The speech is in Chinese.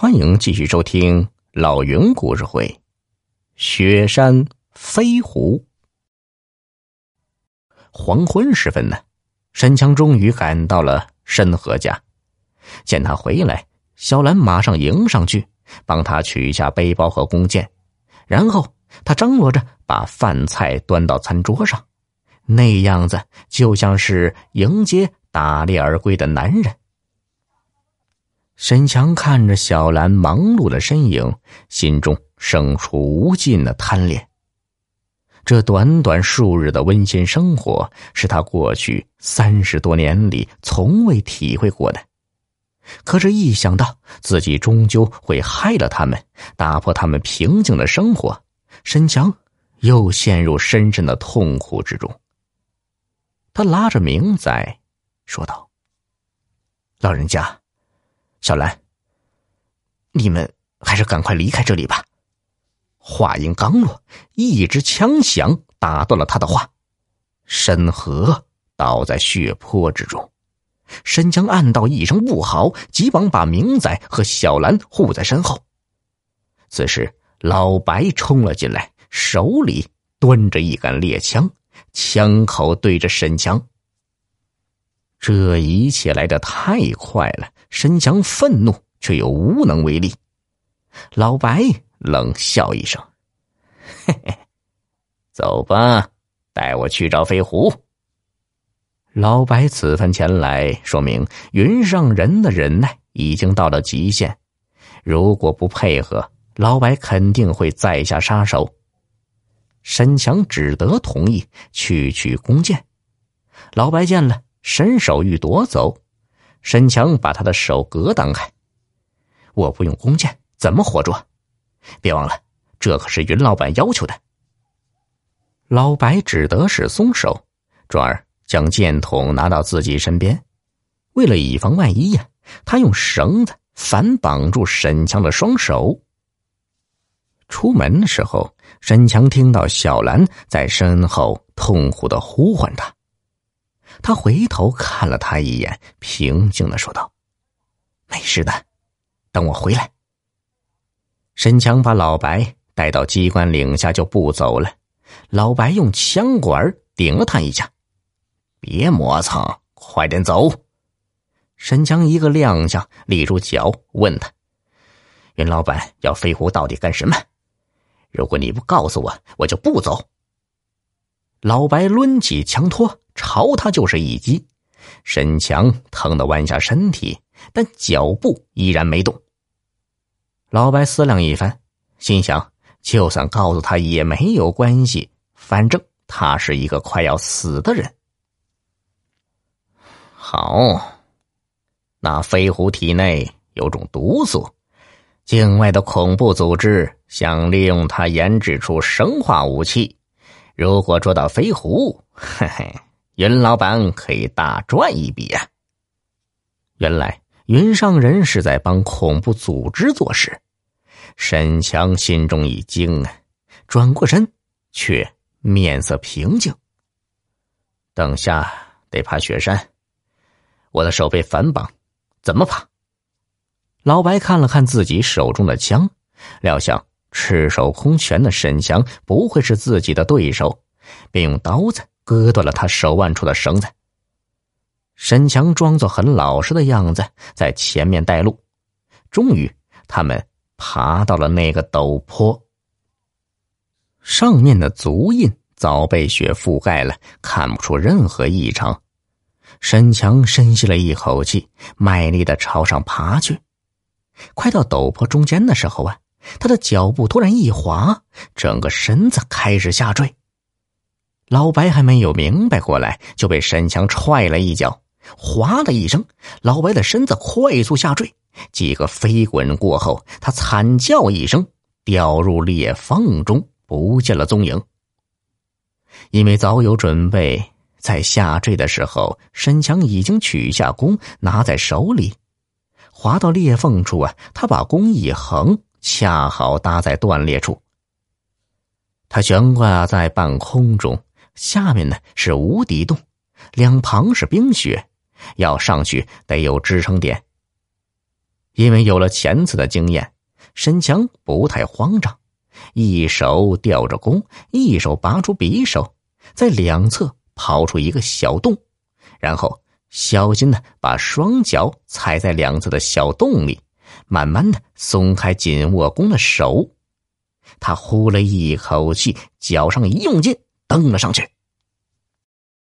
欢迎继续收听老云故事会，《雪山飞狐》。黄昏时分呢，沈强终于赶到了申和家。见他回来，小兰马上迎上去，帮他取下背包和弓箭，然后他张罗着把饭菜端到餐桌上，那样子就像是迎接打猎而归的男人。沈强看着小兰忙碌的身影，心中生出无尽的贪恋。这短短数日的温馨生活，是他过去三十多年里从未体会过的。可是，一想到自己终究会害了他们，打破他们平静的生活，沈强又陷入深深的痛苦之中。他拉着明仔，说道：“老人家。”小兰，你们还是赶快离开这里吧。话音刚落，一支枪响打断了他的话。沈河倒在血泊之中，沈江暗道一声不好，急忙把明仔和小兰护在身后。此时，老白冲了进来，手里端着一杆猎枪，枪口对着沈强。这一切来得太快了。沈强愤怒，却又无能为力。老白冷笑一声：“嘿嘿，走吧，带我去找飞狐。”老白此番前来，说明云上人的忍耐已经到了极限。如果不配合，老白肯定会再下杀手。沈强只得同意去取弓箭。老白见了，伸手欲夺走。沈强把他的手格挡开，我不用弓箭怎么活捉？别忘了，这可是云老板要求的。老白只得是松手，转而将箭筒拿到自己身边。为了以防万一呀，他用绳子反绑住沈强的双手。出门的时候，沈强听到小兰在身后痛苦的呼唤他。他回头看了他一眼，平静的说道：“没事的，等我回来。”沈强把老白带到机关岭下就不走了。老白用枪管顶了他一下：“别磨蹭，快点走！”沈强一个踉跄，立住脚，问他：“云老板要飞狐到底干什么？如果你不告诉我，我就不走。”老白抡起枪托。朝他就是一击，沈强疼得弯下身体，但脚步依然没动。老白思量一番，心想：就算告诉他也没有关系，反正他是一个快要死的人。好，那飞狐体内有种毒素，境外的恐怖组织想利用它研制出生化武器。如果捉到飞狐，嘿嘿。云老板可以大赚一笔啊！原来云上人是在帮恐怖组织做事，沈强心中一惊啊，转过身，却面色平静。等下得爬雪山，我的手被反绑，怎么爬？老白看了看自己手中的枪，料想赤手空拳的沈强不会是自己的对手，便用刀子。割断了他手腕处的绳子。沈强装作很老实的样子，在前面带路。终于，他们爬到了那个陡坡。上面的足印早被雪覆盖了，看不出任何异常。沈强深吸了一口气，卖力的朝上爬去。快到陡坡中间的时候啊，他的脚步突然一滑，整个身子开始下坠。老白还没有明白过来，就被沈强踹了一脚，哗的一声，老白的身子快速下坠。几个飞滚过后，他惨叫一声，掉入裂缝中，不见了踪影。因为早有准备，在下坠的时候，沈强已经取下弓，拿在手里，滑到裂缝处啊，他把弓一横，恰好搭在断裂处。他悬挂在半空中。下面呢是无底洞，两旁是冰雪，要上去得有支撑点。因为有了前次的经验，沈强不太慌张，一手吊着弓，一手拔出匕首，在两侧刨出一个小洞，然后小心的把双脚踩在两侧的小洞里，慢慢的松开紧握弓的手。他呼了一口气，脚上一用劲，蹬了上去。